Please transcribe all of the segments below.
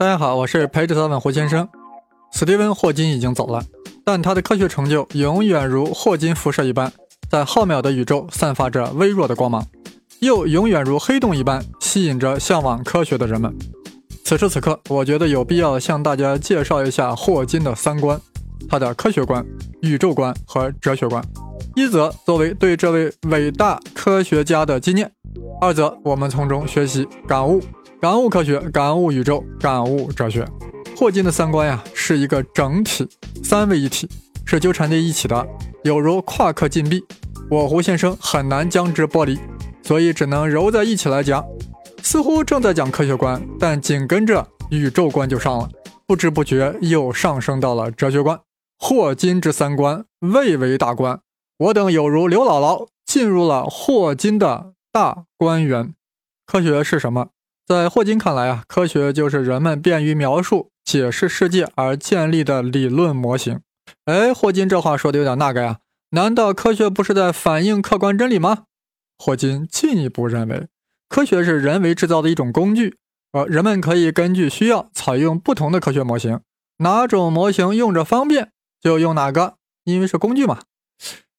大家好，我是陪着他问胡先生。史蒂文·霍金已经走了，但他的科学成就永远如霍金辐射一般，在浩渺的宇宙散发着微弱的光芒，又永远如黑洞一般吸引着向往科学的人们。此时此刻，我觉得有必要向大家介绍一下霍金的三观：他的科学观、宇宙观和哲学观。一则作为对这位伟大科学家的纪念，二则我们从中学习感悟。感悟科学，感悟宇宙，感悟哲学。霍金的三观呀，是一个整体，三位一体，是纠缠在一起的，有如夸克禁闭。我胡先生很难将之剥离，所以只能揉在一起来讲。似乎正在讲科学观，但紧跟着宇宙观就上了，不知不觉又上升到了哲学观。霍金之三观，蔚为大观。我等有如刘姥姥进入了霍金的大观园。科学是什么？在霍金看来啊，科学就是人们便于描述、解释世界而建立的理论模型。哎，霍金这话说的有点那个呀？难道科学不是在反映客观真理吗？霍金进一步认为，科学是人为制造的一种工具，而人们可以根据需要采用不同的科学模型，哪种模型用着方便就用哪个，因为是工具嘛。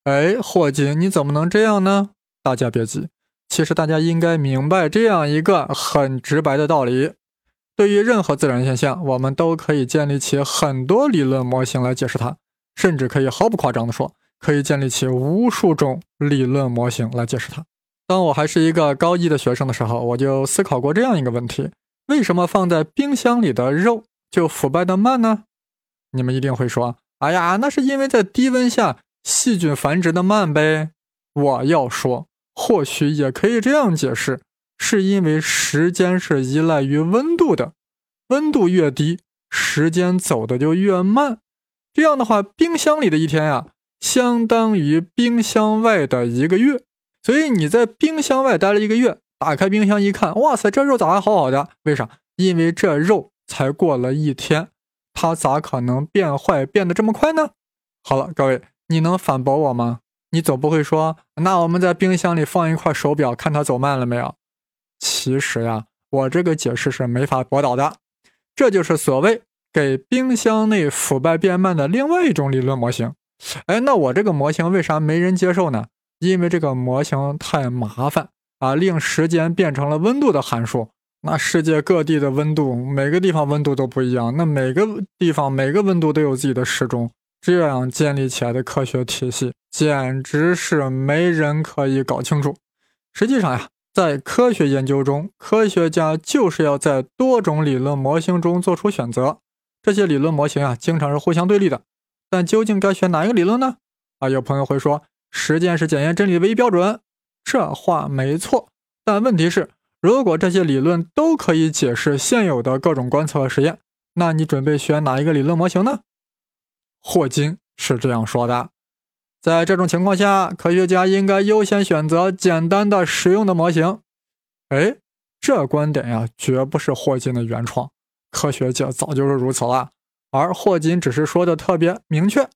哎，霍金，你怎么能这样呢？大家别急。其实大家应该明白这样一个很直白的道理：对于任何自然现象，我们都可以建立起很多理论模型来解释它，甚至可以毫不夸张地说，可以建立起无数种理论模型来解释它。当我还是一个高一的学生的时候，我就思考过这样一个问题：为什么放在冰箱里的肉就腐败的慢呢？你们一定会说：“哎呀，那是因为在低温下细菌繁殖的慢呗。”我要说。或许也可以这样解释，是因为时间是依赖于温度的，温度越低，时间走的就越慢。这样的话，冰箱里的一天呀，相当于冰箱外的一个月。所以你在冰箱外待了一个月，打开冰箱一看，哇塞，这肉咋还好好的？为啥？因为这肉才过了一天，它咋可能变坏变得这么快呢？好了，各位，你能反驳我吗？你总不会说，那我们在冰箱里放一块手表，看它走慢了没有？其实呀，我这个解释是没法驳倒的。这就是所谓给冰箱内腐败变慢的另外一种理论模型。哎，那我这个模型为啥没人接受呢？因为这个模型太麻烦啊，令时间变成了温度的函数。那世界各地的温度，每个地方温度都不一样，那每个地方每个温度都有自己的时钟。这样建立起来的科学体系，简直是没人可以搞清楚。实际上呀，在科学研究中，科学家就是要在多种理论模型中做出选择。这些理论模型啊，经常是互相对立的。但究竟该选哪一个理论呢？啊，有朋友会说，实践是检验真理的唯一标准。这话没错。但问题是，如果这些理论都可以解释现有的各种观测和实验，那你准备选哪一个理论模型呢？霍金是这样说的：在这种情况下，科学家应该优先选择简单的、实用的模型。哎，这观点呀，绝不是霍金的原创，科学界早就是如此了。而霍金只是说的特别明确，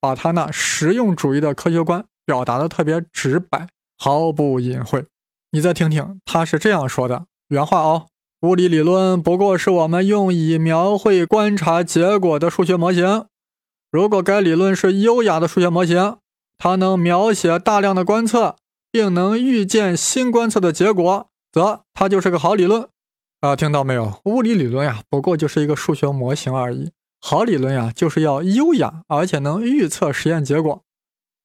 把他那实用主义的科学观表达的特别直白，毫不隐晦。你再听听，他是这样说的：原话哦，物理理论不过是我们用以描绘观察结果的数学模型。如果该理论是优雅的数学模型，它能描写大量的观测，并能预见新观测的结果，则它就是个好理论。啊，听到没有？物理理论呀，不过就是一个数学模型而已。好理论呀，就是要优雅，而且能预测实验结果。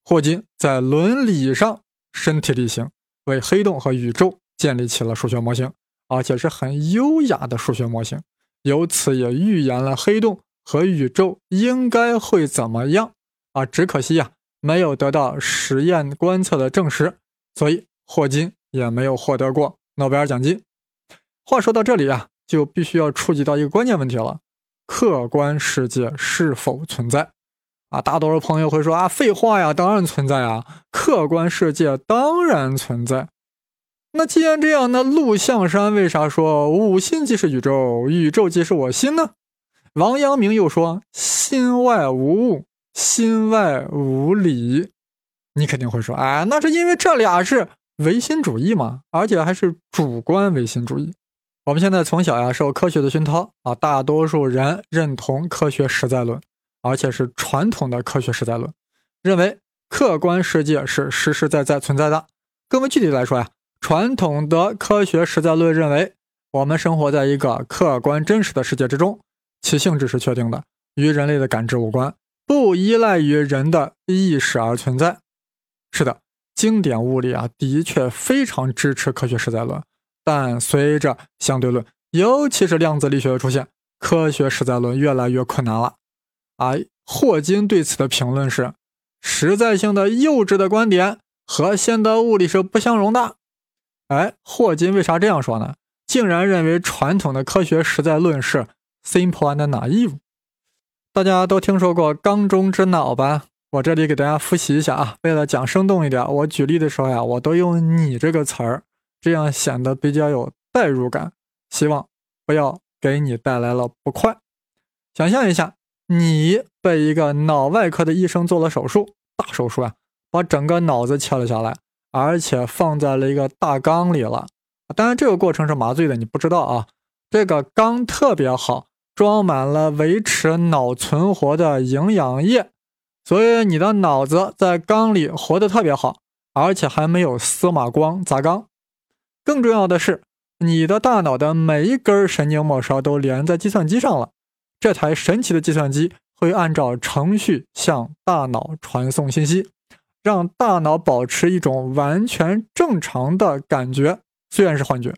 霍金在伦理上身体力行，为黑洞和宇宙建立起了数学模型，而且是很优雅的数学模型，由此也预言了黑洞。和宇宙应该会怎么样啊？只可惜呀，没有得到实验观测的证实，所以霍金也没有获得过诺贝尔奖金。话说到这里啊，就必须要触及到一个关键问题了：客观世界是否存在？啊，大多数朋友会说啊，废话呀，当然存在啊，客观世界当然存在。那既然这样，那陆象山为啥说吾心即是宇宙，宇宙即是我心呢？王阳明又说：“心外无物，心外无理。”你肯定会说：“哎，那是因为这俩是唯心主义嘛，而且还是主观唯心主义。”我们现在从小呀受科学的熏陶啊，大多数人认同科学实在论，而且是传统的科学实在论，认为客观世界是实实在在存在的。更为具体来说呀，传统的科学实在论认为，我们生活在一个客观真实的世界之中，其性质是确定的，与人类的感知无关，不依赖于人的意识而存在。是的，经典物理啊，的确非常支持科学实在论。但随着相对论，尤其是量子力学的出现，科学实在论越来越困难了。啊霍金对此的评论是：实在性的幼稚的观点和现代物理是不相容的。哎，霍金为啥这样说呢？竟然认为传统的科学实在论是 simple and naive。大家都听说过缸中之脑吧？我这里给大家复习一下啊。为了讲生动一点，我举例的时候呀，我都用你这个词儿。这样显得比较有代入感，希望不要给你带来了不快。想象一下，你被一个脑外科的医生做了手术，大手术啊，把整个脑子切了下来，而且放在了一个大缸里了。当然，这个过程是麻醉的，你不知道啊。这个缸特别好，装满了维持脑存活的营养液，所以你的脑子在缸里活得特别好，而且还没有司马光砸缸。更重要的是，你的大脑的每一根神经末梢都连在计算机上了。这台神奇的计算机会按照程序向大脑传送信息，让大脑保持一种完全正常的感觉，虽然是幻觉。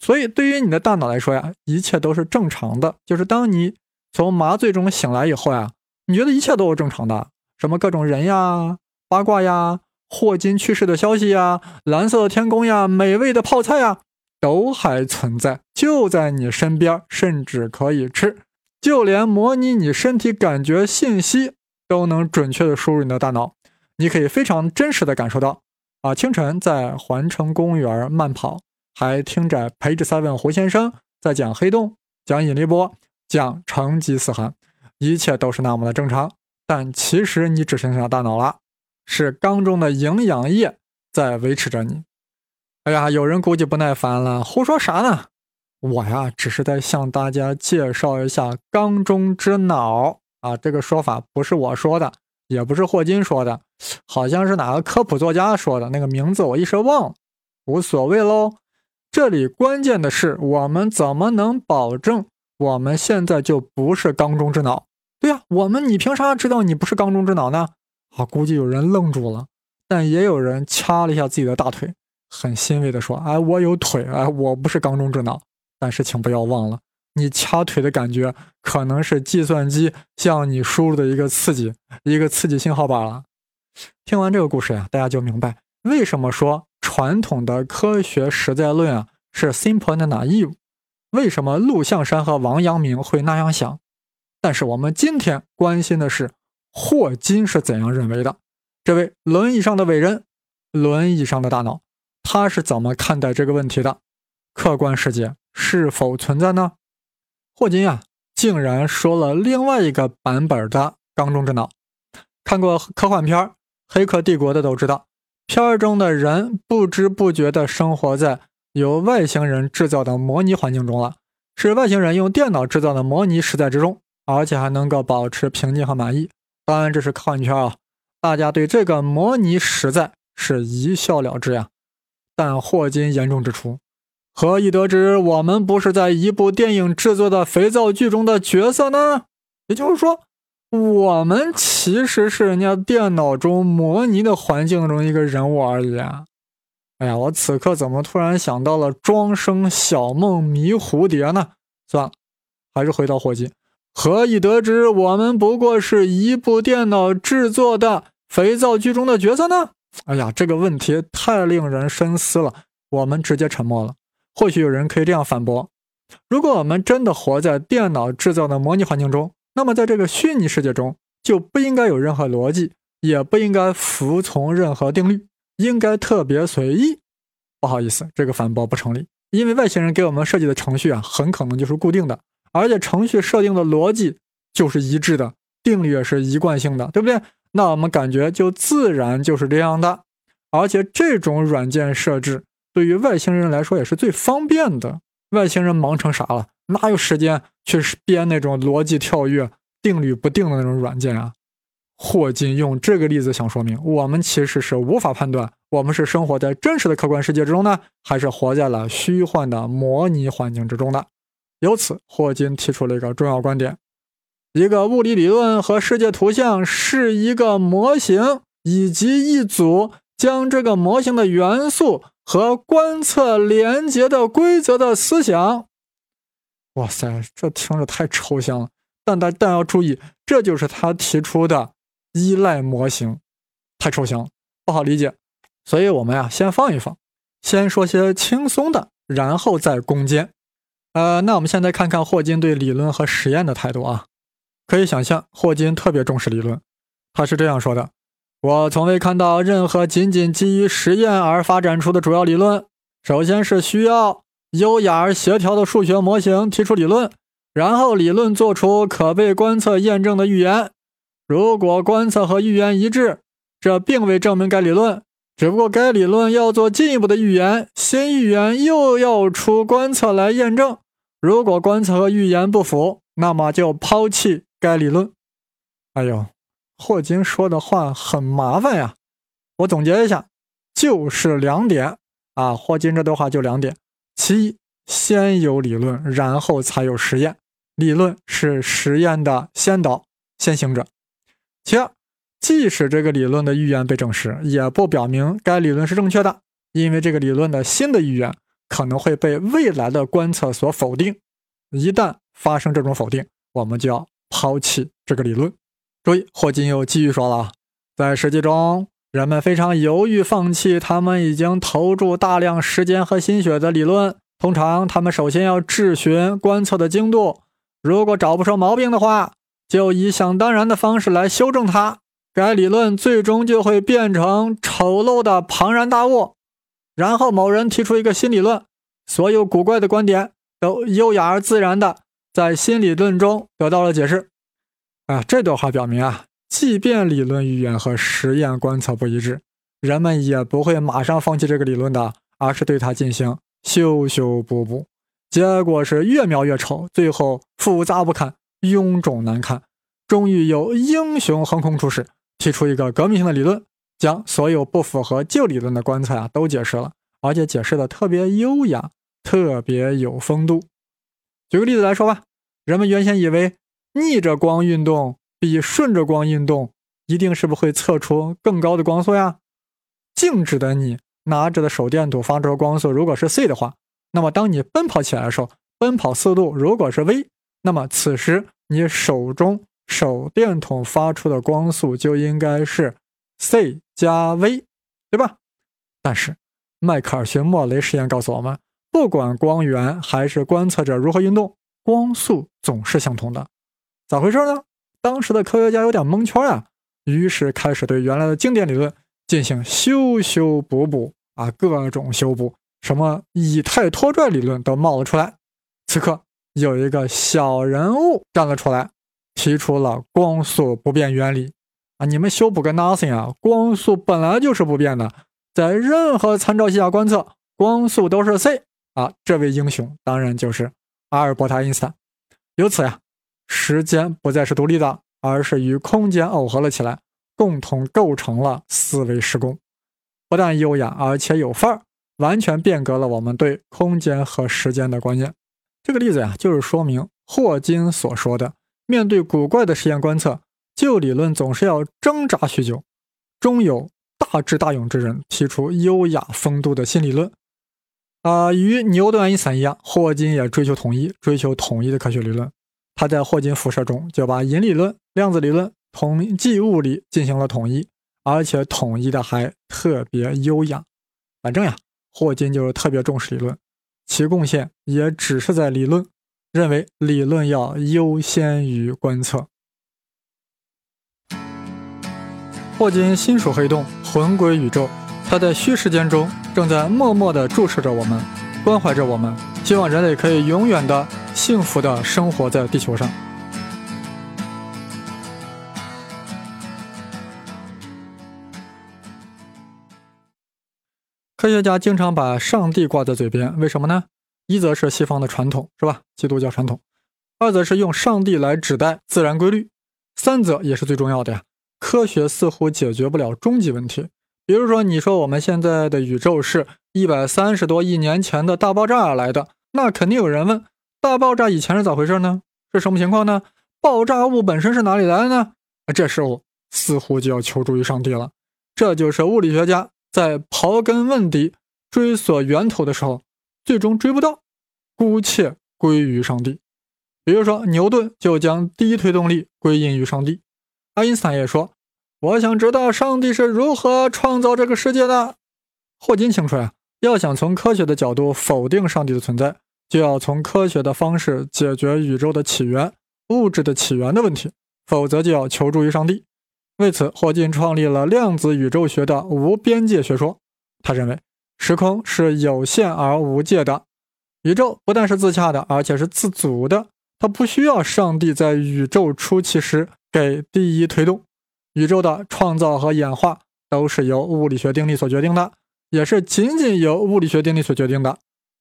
所以，对于你的大脑来说呀，一切都是正常的。就是当你从麻醉中醒来以后呀，你觉得一切都是正常的，什么各种人呀、八卦呀。霍金去世的消息呀，蓝色的天空呀，美味的泡菜呀，都还存在，就在你身边，甚至可以吃。就连模拟你身体感觉信息都能准确的输入你的大脑，你可以非常真实的感受到。啊，清晨在环城公园慢跑，还听着陪着 seven 胡先生在讲黑洞、讲引力波、讲成吉思汗，一切都是那么的正常。但其实你只剩下大脑了。是缸中的营养液在维持着你。哎呀，有人估计不耐烦了，胡说啥呢？我呀，只是在向大家介绍一下缸中之脑啊。这个说法不是我说的，也不是霍金说的，好像是哪个科普作家说的，那个名字我一时忘了，无所谓喽。这里关键的是，我们怎么能保证我们现在就不是缸中之脑？对呀，我们你凭啥知道你不是缸中之脑呢？啊，估计有人愣住了，但也有人掐了一下自己的大腿，很欣慰地说：“哎，我有腿，哎，我不是缸中之脑。”但是请不要忘了，你掐腿的感觉可能是计算机向你输入的一个刺激，一个刺激信号罢了。听完这个故事呀，大家就明白为什么说传统的科学实在论啊是 simple and naive，为什么陆象山和王阳明会那样想。但是我们今天关心的是。霍金是怎样认为的？这位轮椅上的伟人，轮椅上的大脑，他是怎么看待这个问题的？客观世界是否存在呢？霍金啊，竟然说了另外一个版本的缸中之脑。看过科幻片《黑客帝国》的都知道，片中的人不知不觉地生活在由外星人制造的模拟环境中了，是外星人用电脑制造的模拟实在之中，而且还能够保持平静和满意。当然，这是科幻圈啊，大家对这个模拟实在是一笑了之呀。但霍金严重指出，何以得知我们不是在一部电影制作的肥皂剧中的角色呢？也就是说，我们其实是人家电脑中模拟的环境中一个人物而已啊。哎呀，我此刻怎么突然想到了庄生晓梦迷蝴蝶呢？算了，还是回到霍金。何以得知我们不过是一部电脑制作的肥皂剧中的角色呢？哎呀，这个问题太令人深思了。我们直接沉默了。或许有人可以这样反驳：如果我们真的活在电脑制造的模拟环境中，那么在这个虚拟世界中就不应该有任何逻辑，也不应该服从任何定律，应该特别随意。不好意思，这个反驳不成立，因为外星人给我们设计的程序啊，很可能就是固定的。而且程序设定的逻辑就是一致的，定律也是一贯性的，对不对？那我们感觉就自然就是这样的。而且这种软件设置对于外星人来说也是最方便的。外星人忙成啥了？哪有时间去编那种逻辑跳跃、定律不定的那种软件啊？霍金用这个例子想说明，我们其实是无法判断，我们是生活在真实的客观世界之中呢，还是活在了虚幻的模拟环境之中的。由此，霍金提出了一个重要观点：一个物理理论和世界图像是一个模型以及一组将这个模型的元素和观测连接的规则的思想。哇塞，这听着太抽象了，但但但要注意，这就是他提出的。依赖模型太抽象了，不好理解，所以我们呀先放一放，先说些轻松的，然后再攻坚。呃，那我们现在看看霍金对理论和实验的态度啊。可以想象，霍金特别重视理论，他是这样说的：“我从未看到任何仅仅基于实验而发展出的主要理论。首先是需要优雅而协调的数学模型提出理论，然后理论做出可被观测验证的预言。”如果观测和预言一致，这并未证明该理论，只不过该理论要做进一步的预言，新预言又要出观测来验证。如果观测和预言不符，那么就抛弃该理论。哎呦，霍金说的话很麻烦呀！我总结一下，就是两点啊。霍金这段话就两点：其一，先有理论，然后才有实验，理论是实验的先导、先行者。其二，即使这个理论的预言被证实，也不表明该理论是正确的，因为这个理论的新的预言可能会被未来的观测所否定。一旦发生这种否定，我们就要抛弃这个理论。注意，霍金又继续说了，在实际中，人们非常犹豫放弃他们已经投注大量时间和心血的理论。通常，他们首先要质询观测的精度，如果找不出毛病的话。就以想当然的方式来修正它，该理论最终就会变成丑陋的庞然大物。然后某人提出一个新理论，所有古怪的观点都优雅而自然的在新理论中得到了解释。啊，这段话表明啊，即便理论预言和实验观测不一致，人们也不会马上放弃这个理论的，而是对它进行修修补补。结果是越描越丑，最后复杂不堪。臃肿难看，终于有英雄横空出世，提出一个革命性的理论，将所有不符合旧理论的观测啊都解释了，而且解释的特别优雅，特别有风度。举个例子来说吧，人们原先以为逆着光运动比顺着光运动一定是不是会测出更高的光速呀。静止的你拿着的手电筒发出的光速如果是 c 的话，那么当你奔跑起来的时候，奔跑速度如果是 v。那么此时你手中手电筒发出的光速就应该是 c 加 v，对吧？但是迈克尔逊莫雷实验告诉我们，不管光源还是观测者如何运动，光速总是相同的。咋回事呢？当时的科学家有点蒙圈啊，于是开始对原来的经典理论进行修修补补啊，各种修补，什么以太拖拽理论都冒了出来。此刻。有一个小人物站了出来，提出了光速不变原理啊！你们修补个 nothing 啊！光速本来就是不变的，在任何参照系下观测，光速都是 c 啊！这位英雄当然就是阿尔伯特·爱因斯坦。由此呀，时间不再是独立的，而是与空间耦合了起来，共同构成了四维时空。不但优雅，而且有范儿，完全变革了我们对空间和时间的观念。这个例子呀，就是说明霍金所说的：面对古怪的实验观测，旧理论总是要挣扎许久，终有大智大勇之人提出优雅风度的新理论。啊，与牛顿、爱因斯坦一样，霍金也追求统一，追求统一的科学理论。他在霍金辐射中就把引力论、量子理论、统计物理进行了统一，而且统一的还特别优雅。反正呀，霍金就是特别重视理论。其贡献也只是在理论，认为理论要优先于观测。霍金心属黑洞，魂归宇宙，他在虚时间中正在默默地注视着我们，关怀着我们，希望人类可以永远的幸福的生活在地球上。科学家经常把上帝挂在嘴边，为什么呢？一则是西方的传统，是吧？基督教传统；二则是用上帝来指代自然规律；三则也是最重要的呀，科学似乎解决不了终极问题。比如说，你说我们现在的宇宙是一百三十多亿年前的大爆炸而来的，那肯定有人问：大爆炸以前是咋回事呢？是什么情况呢？爆炸物本身是哪里来的呢？这时候似乎就要求助于上帝了。这就是物理学家在刨根问底、追索源头的时候，最终追不到，姑且归于上帝。比如说，牛顿就将第一推动力归因于上帝。爱因斯坦也说。我想知道上帝是如何创造这个世界的。霍金清楚呀，要想从科学的角度否定上帝的存在，就要从科学的方式解决宇宙的起源、物质的起源的问题，否则就要求助于上帝。为此，霍金创立了量子宇宙学的无边界学说。他认为，时空是有限而无界的，宇宙不但是自洽的，而且是自主的。它不需要上帝在宇宙初期时给第一推动。宇宙的创造和演化都是由物理学定律所决定的，也是仅仅由物理学定律所决定的。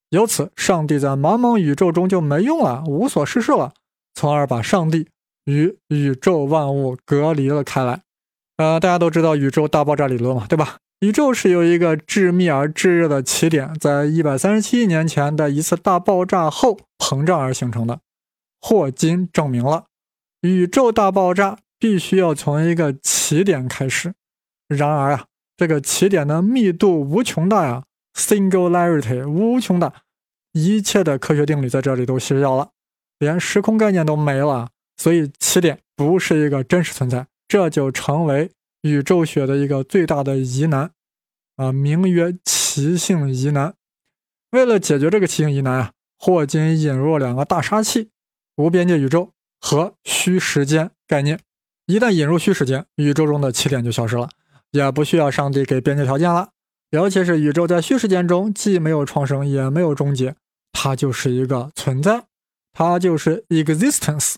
由此，上帝在茫茫宇宙中就没用了，无所事事了，从而把上帝与宇宙万物隔离了开来。呃，大家都知道宇宙大爆炸理论嘛，对吧？宇宙是由一个致密而炙热的起点，在一百三十七亿年前的一次大爆炸后膨胀而形成的。霍金证明了宇宙大爆炸。必须要从一个起点开始，然而啊，这个起点的密度无穷大呀，singularity 无穷大，一切的科学定律在这里都失效了，连时空概念都没了，所以起点不是一个真实存在，这就成为宇宙学的一个最大的疑难啊，名曰奇性疑难。为了解决这个奇性疑难啊，霍金引入了两个大杀器：无边界宇宙和虚时间概念。一旦引入虚时间，宇宙中的起点就消失了，也不需要上帝给边界条件了。尤其是宇宙在虚时间中既没有创生，也没有终结，它就是一个存在，它就是 existence。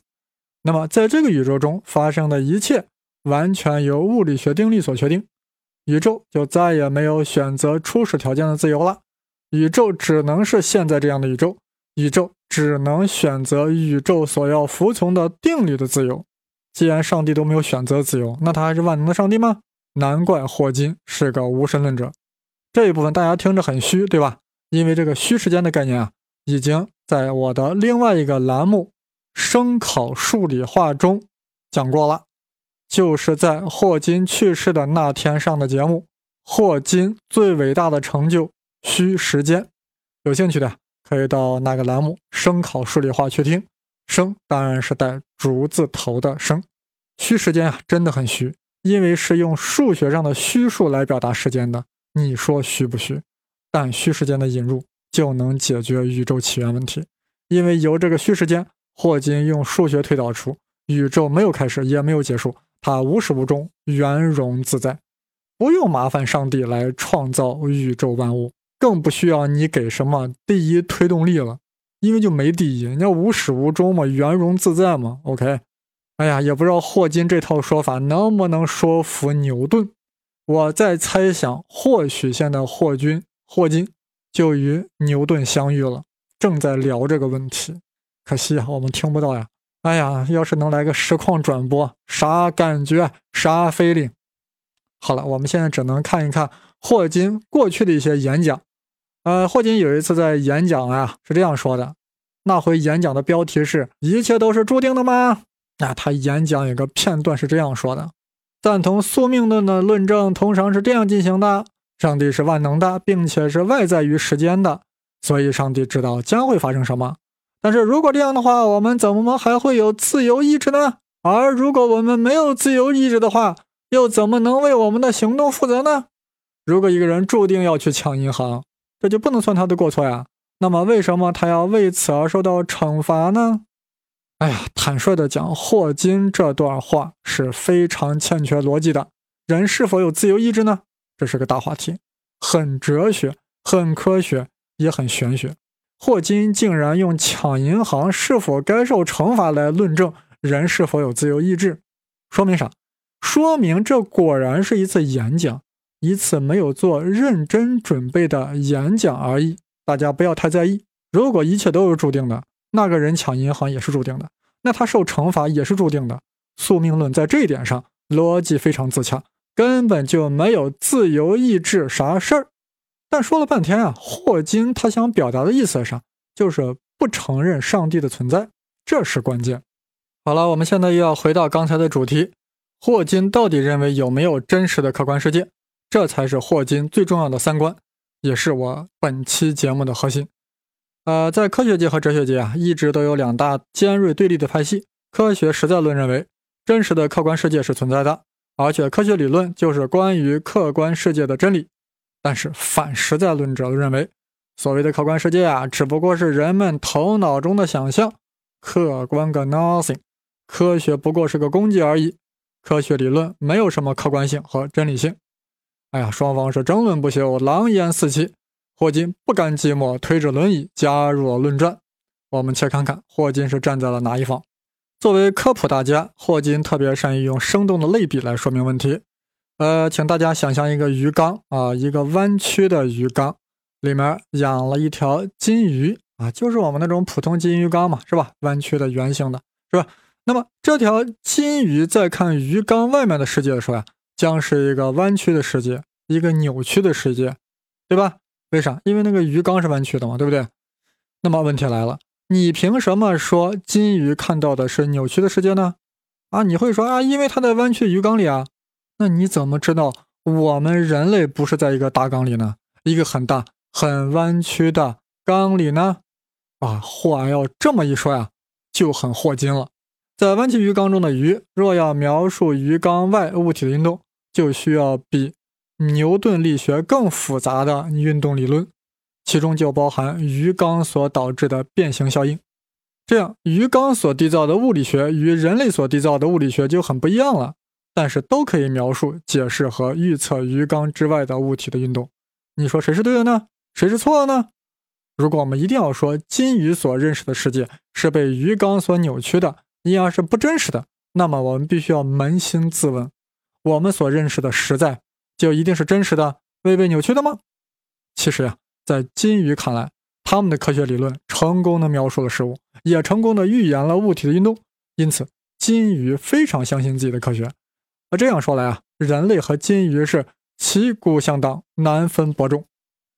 那么在这个宇宙中发生的一切，完全由物理学定律所确定，宇宙就再也没有选择初始条件的自由了。宇宙只能是现在这样的宇宙，宇宙只能选择宇宙所要服从的定律的自由。既然上帝都没有选择自由，那他还是万能的上帝吗？难怪霍金是个无神论者。这一部分大家听着很虚，对吧？因为这个虚时间的概念啊，已经在我的另外一个栏目《声考数理化》中讲过了，就是在霍金去世的那天上的节目。霍金最伟大的成就——虚时间。有兴趣的可以到那个栏目《声考数理化》去听。生当然是带竹字头的生，虚时间啊真的很虚，因为是用数学上的虚数来表达时间的。你说虚不虚？但虚时间的引入就能解决宇宙起源问题，因为由这个虚时间，霍金用数学推导出宇宙没有开始也没有结束，它无始无终，圆融自在，不用麻烦上帝来创造宇宙万物，更不需要你给什么第一推动力了。因为就没第一，你要无始无终嘛，圆融自在嘛。OK，哎呀，也不知道霍金这套说法能不能说服牛顿。我在猜想，或许现在霍金霍金就与牛顿相遇了，正在聊这个问题。可惜啊，我们听不到呀。哎呀，要是能来个实况转播，啥感觉，啥 feeling？好了，我们现在只能看一看霍金过去的一些演讲。呃，霍金有一次在演讲啊，是这样说的。那回演讲的标题是“一切都是注定的吗？”那他演讲有个片段是这样说的：“赞同宿命论的论证通常是这样进行的：上帝是万能的，并且是外在于时间的，所以上帝知道将会发生什么。但是如果这样的话，我们怎么还会有自由意志呢？而如果我们没有自由意志的话，又怎么能为我们的行动负责呢？如果一个人注定要去抢银行，这就不能算他的过错呀。那么，为什么他要为此而受到惩罚呢？哎呀，坦率的讲，霍金这段话是非常欠缺逻辑的。人是否有自由意志呢？这是个大话题，很哲学，很科学，也很玄学。霍金竟然用抢银行是否该受惩罚来论证人是否有自由意志，说明啥？说明这果然是一次演讲。一次没有做认真准备的演讲而已，大家不要太在意。如果一切都是注定的，那个人抢银行也是注定的，那他受惩罚也是注定的。宿命论在这一点上逻辑非常自洽，根本就没有自由意志啥事儿。但说了半天啊，霍金他想表达的意思上就是不承认上帝的存在，这是关键。好了，我们现在又要回到刚才的主题，霍金到底认为有没有真实的客观世界？这才是霍金最重要的三观，也是我本期节目的核心。呃，在科学界和哲学界啊，一直都有两大尖锐对立的派系。科学实在论认为，真实的客观世界是存在的，而且科学理论就是关于客观世界的真理。但是反实在论者认为，所谓的客观世界啊，只不过是人们头脑中的想象，客观个 nothing，科学不过是个工具而已，科学理论没有什么客观性和真理性。哎呀，双方是争论不休，狼烟四起。霍金不甘寂寞，推着轮椅加入了论战。我们且看看霍金是站在了哪一方。作为科普大家，霍金特别善于用生动的类比来说明问题。呃，请大家想象一个鱼缸啊，一个弯曲的鱼缸，里面养了一条金鱼啊，就是我们那种普通金鱼缸嘛，是吧？弯曲的、圆形的，是吧？那么这条金鱼在看鱼缸外面的世界的时候呀，将是一个弯曲的世界，一个扭曲的世界，对吧？为啥？因为那个鱼缸是弯曲的嘛，对不对？那么问题来了，你凭什么说金鱼看到的是扭曲的世界呢？啊，你会说啊，因为它在弯曲鱼缸里啊。那你怎么知道我们人类不是在一个大缸里呢？一个很大、很弯曲的缸里呢？啊，话要这么一说呀，就很霍金了。在弯曲鱼缸中的鱼，若要描述鱼缸外物体的运动，就需要比牛顿力学更复杂的运动理论，其中就包含鱼缸所导致的变形效应。这样，鱼缸所缔造的物理学与人类所缔造的物理学就很不一样了。但是都可以描述、解释和预测鱼缸之外的物体的运动。你说谁是对的呢？谁是错的呢？如果我们一定要说金鱼所认识的世界是被鱼缸所扭曲的，因而是不真实的，那么我们必须要扪心自问：我们所认识的实在就一定是真实的、未被扭曲的吗？其实呀，在金鱼看来，他们的科学理论成功的描述了事物，也成功的预言了物体的运动。因此，金鱼非常相信自己的科学。那这样说来啊，人类和金鱼是旗鼓相当，难分伯仲。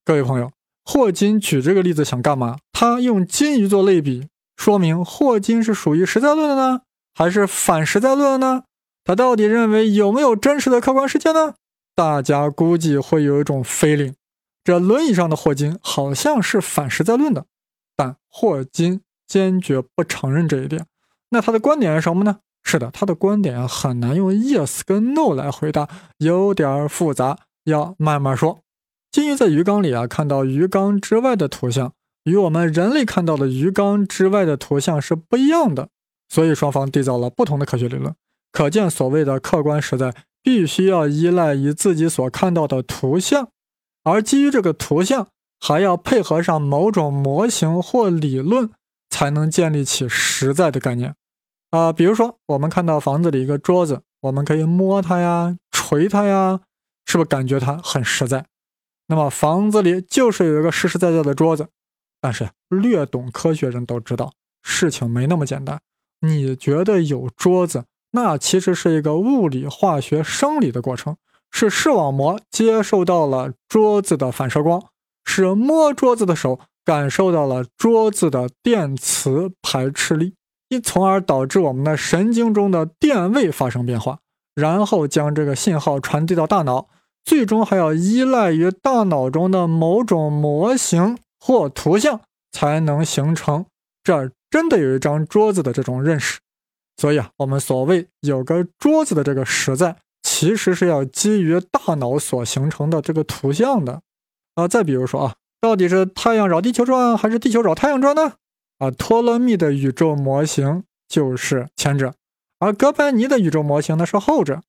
各位朋友，霍金举这个例子想干嘛？他用金鱼做类比，说明霍金是属于实在论的呢，还是反实在论的呢？他到底认为有没有真实的客观世界呢？大家估计会有一种 feeling，这轮椅上的霍金好像是反实在论的，但霍金坚决不承认这一点。那他的观点是什么呢？是的，他的观点啊很难用 yes 跟 no 来回答，有点复杂，要慢慢说。金鱼在鱼缸里啊，看到鱼缸之外的图像，与我们人类看到的鱼缸之外的图像是不一样的，所以双方缔造了不同的科学理论。可见，所谓的客观实在，必须要依赖于自己所看到的图像，而基于这个图像，还要配合上某种模型或理论，才能建立起实在的概念。啊，比如说，我们看到房子里一个桌子，我们可以摸它呀，捶它呀，是不是感觉它很实在？那么房子里就是有一个实实在在的桌子。但是略懂科学人都知道，事情没那么简单。你觉得有桌子，那其实是一个物理、化学、生理的过程，是视网膜接受到了桌子的反射光，是摸桌子的手感受到了桌子的电磁排斥力。从而导致我们的神经中的电位发生变化，然后将这个信号传递到大脑，最终还要依赖于大脑中的某种模型或图像，才能形成这儿真的有一张桌子的这种认识。所以啊，我们所谓有个桌子的这个实在，其实是要基于大脑所形成的这个图像的。啊，再比如说啊，到底是太阳绕地球转，还是地球绕太阳转呢？啊，托勒密的宇宙模型就是前者，而哥白尼的宇宙模型呢是后者。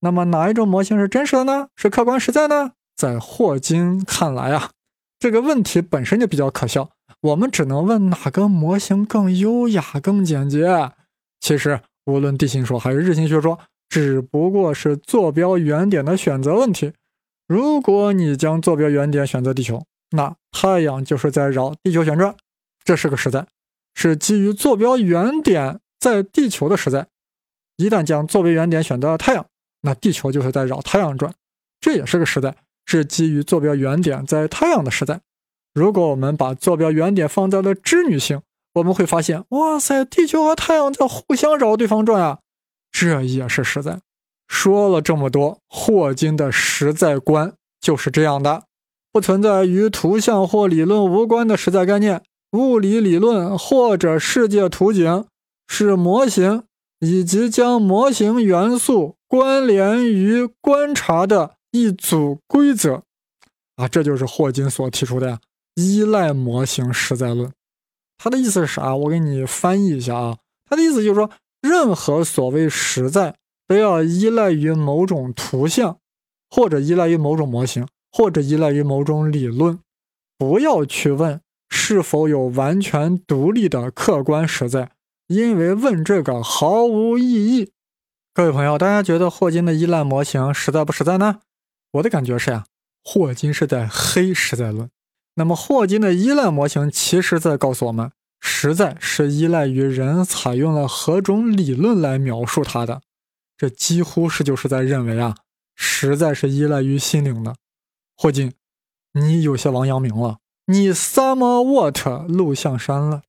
那么哪一种模型是真实的呢？是客观实在呢？在霍金看来啊，这个问题本身就比较可笑。我们只能问哪个模型更优雅、更简洁。其实，无论地心说还是日心学说，只不过是坐标原点的选择问题。如果你将坐标原点选择地球，那太阳就是在绕地球旋转。这是个实在，是基于坐标原点在地球的实在。一旦将坐标原点选择了太阳，那地球就是在绕太阳转，这也是个实在，是基于坐标原点在太阳的实在。如果我们把坐标原点放在了织女星，我们会发现，哇塞，地球和太阳在互相绕对方转啊，这也是实在。说了这么多，霍金的实在观就是这样的，不存在与图像或理论无关的实在概念。物理理论或者世界图景是模型以及将模型元素关联于观察的一组规则啊，这就是霍金所提出的呀，依赖模型实在论。他的意思是啥？我给你翻译一下啊。他的意思就是说，任何所谓实在都要依赖于某种图像，或者依赖于某种模型，或者依赖于某种理论。不要去问是否有完全独立的客观实在，因为问这个毫无意义。各位朋友，大家觉得霍金的依赖模型实在不实在呢？我的感觉是呀，霍金是在黑实在论。那么，霍金的依赖模型其实在告诉我们，实在是依赖于人采用了何种理论来描述它的。这几乎是就是在认为啊，实在是依赖于心灵的。霍金，你有些王阳明了，你 some what 路向山了。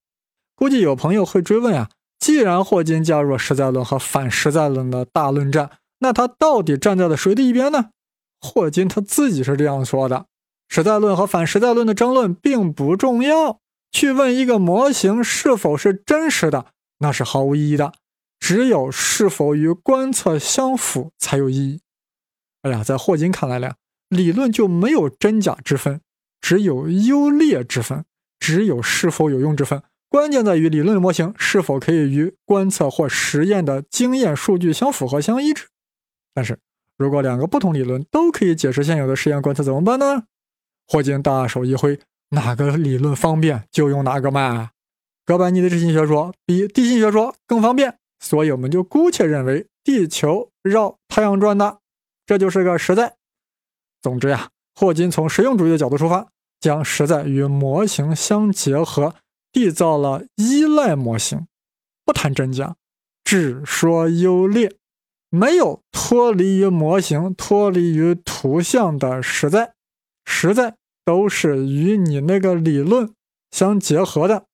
估计有朋友会追问啊，既然霍金加入了实在论和反实在论的大论战，那他到底站在了谁的一边呢？霍金他自己是这样说的。实在论和反实在论的争论并不重要。去问一个模型是否是真实的，那是毫无意义的。只有是否与观测相符才有意义。哎呀，在霍金看来呢，理论就没有真假之分，只有优劣之分，只有是否有用之分。关键在于理论模型是否可以与观测或实验的经验数据相符合、相一致。但是如果两个不同理论都可以解释现有的实验观测，怎么办呢？霍金大手一挥，哪个理论方便就用哪个嘛。哥白尼的地心学说比地心学说更方便，所以我们就姑且认为地球绕太阳转的，这就是个实在。总之呀，霍金从实用主义的角度出发，将实在与模型相结合，缔造了依赖模型。不谈真假，只说优劣，没有脱离于模型、脱离于图像的实在。实在都是与你那个理论相结合的，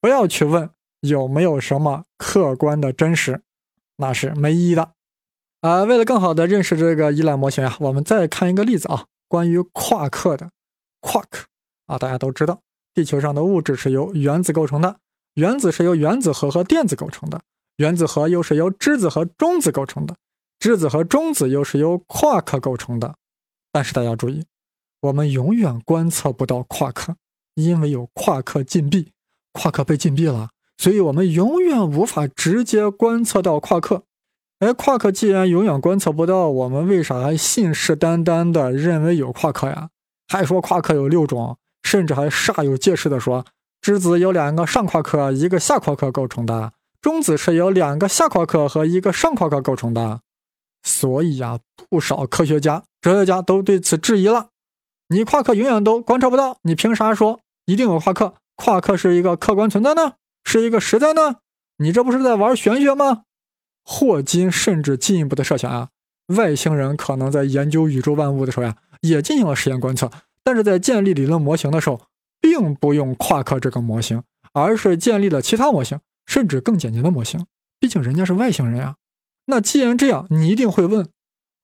不要去问有没有什么客观的真实，那是没意义的。啊，为了更好的认识这个依赖模型啊，我们再看一个例子啊，关于夸克的。夸克啊，大家都知道，地球上的物质是由原子构成的，原子是由原子核和电子构成的，原子核又是由质子和中子构成的，质子和中子又是由夸克构成的。但是大家注意。我们永远观测不到夸克，因为有夸克禁闭，夸克被禁闭了，所以我们永远无法直接观测到夸克。哎，夸克既然永远观测不到，我们为啥还信誓旦旦的认为有夸克呀？还说夸克有六种，甚至还煞有介事的说，质子有两个上夸克，一个下夸克构成的，中子是由两个下夸克和一个上夸克构成的。所以呀，不少科学家、哲学家都对此质疑了。你夸克永远都观察不到，你凭啥说一定有夸克？夸克是一个客观存在呢？是一个实在呢？你这不是在玩玄学吗？霍金甚至进一步的设想啊，外星人可能在研究宇宙万物的时候呀，也进行了实验观测，但是在建立理论模型的时候，并不用夸克这个模型，而是建立了其他模型，甚至更简洁的模型。毕竟人家是外星人呀。那既然这样，你一定会问，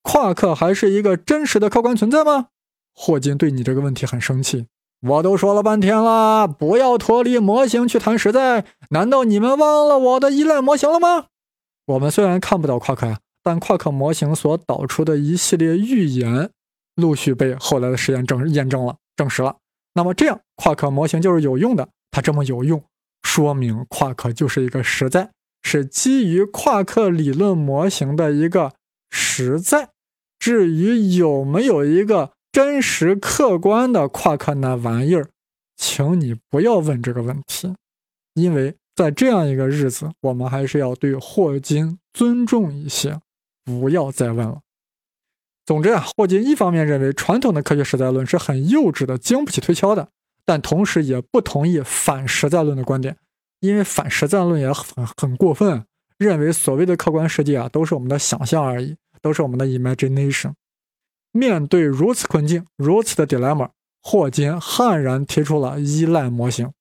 夸克还是一个真实的客观存在吗？霍金对你这个问题很生气，我都说了半天了，不要脱离模型去谈实在。难道你们忘了我的依赖模型了吗？我们虽然看不到夸克呀，但夸克模型所导出的一系列预言，陆续被后来的实验证验证了、证实了。那么这样，夸克模型就是有用的。它这么有用，说明夸克就是一个实在，是基于夸克理论模型的一个实在。至于有没有一个？真实客观的夸克那玩意儿，请你不要问这个问题，因为在这样一个日子，我们还是要对霍金尊重一些，不要再问了。总之啊，霍金一方面认为传统的科学实在论是很幼稚的、经不起推敲的，但同时也不同意反实在论的观点，因为反实在论也很很过分，认为所谓的客观世界啊都是我们的想象而已，都是我们的 imagination。面对如此困境，如此的 dilemma，霍金悍然提出了依赖模型，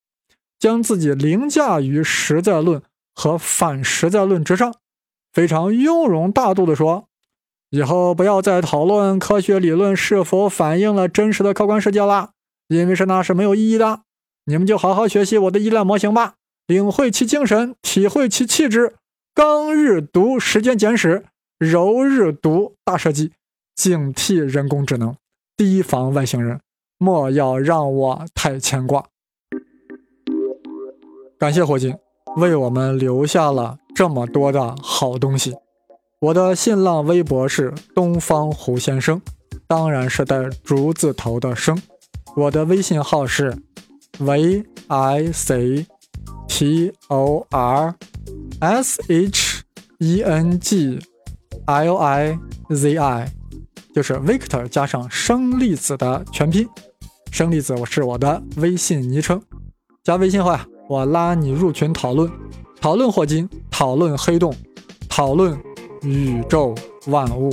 将自己凌驾于实在论和反实在论之上，非常雍容大度地说。以后不要再讨论科学理论是否反映了真实的客观世界啦，因为是那是没有意义的。你们就好好学习我的依赖模型吧，领会其精神，体会其气质。刚日读时间简史，柔日读大设计，警惕人工智能，提防外星人，莫要让我太牵挂。感谢火金，为我们留下了这么多的好东西。我的新浪微博是东方胡先生，当然是带竹字头的生。我的微信号是 v i c t o r s h e n g l i z i，就是 Victor 加上生粒子的全拼。生粒子我是我的微信昵称，加微信后呀，我拉你入群讨论，讨论霍金，讨论黑洞，讨论。宇宙万物。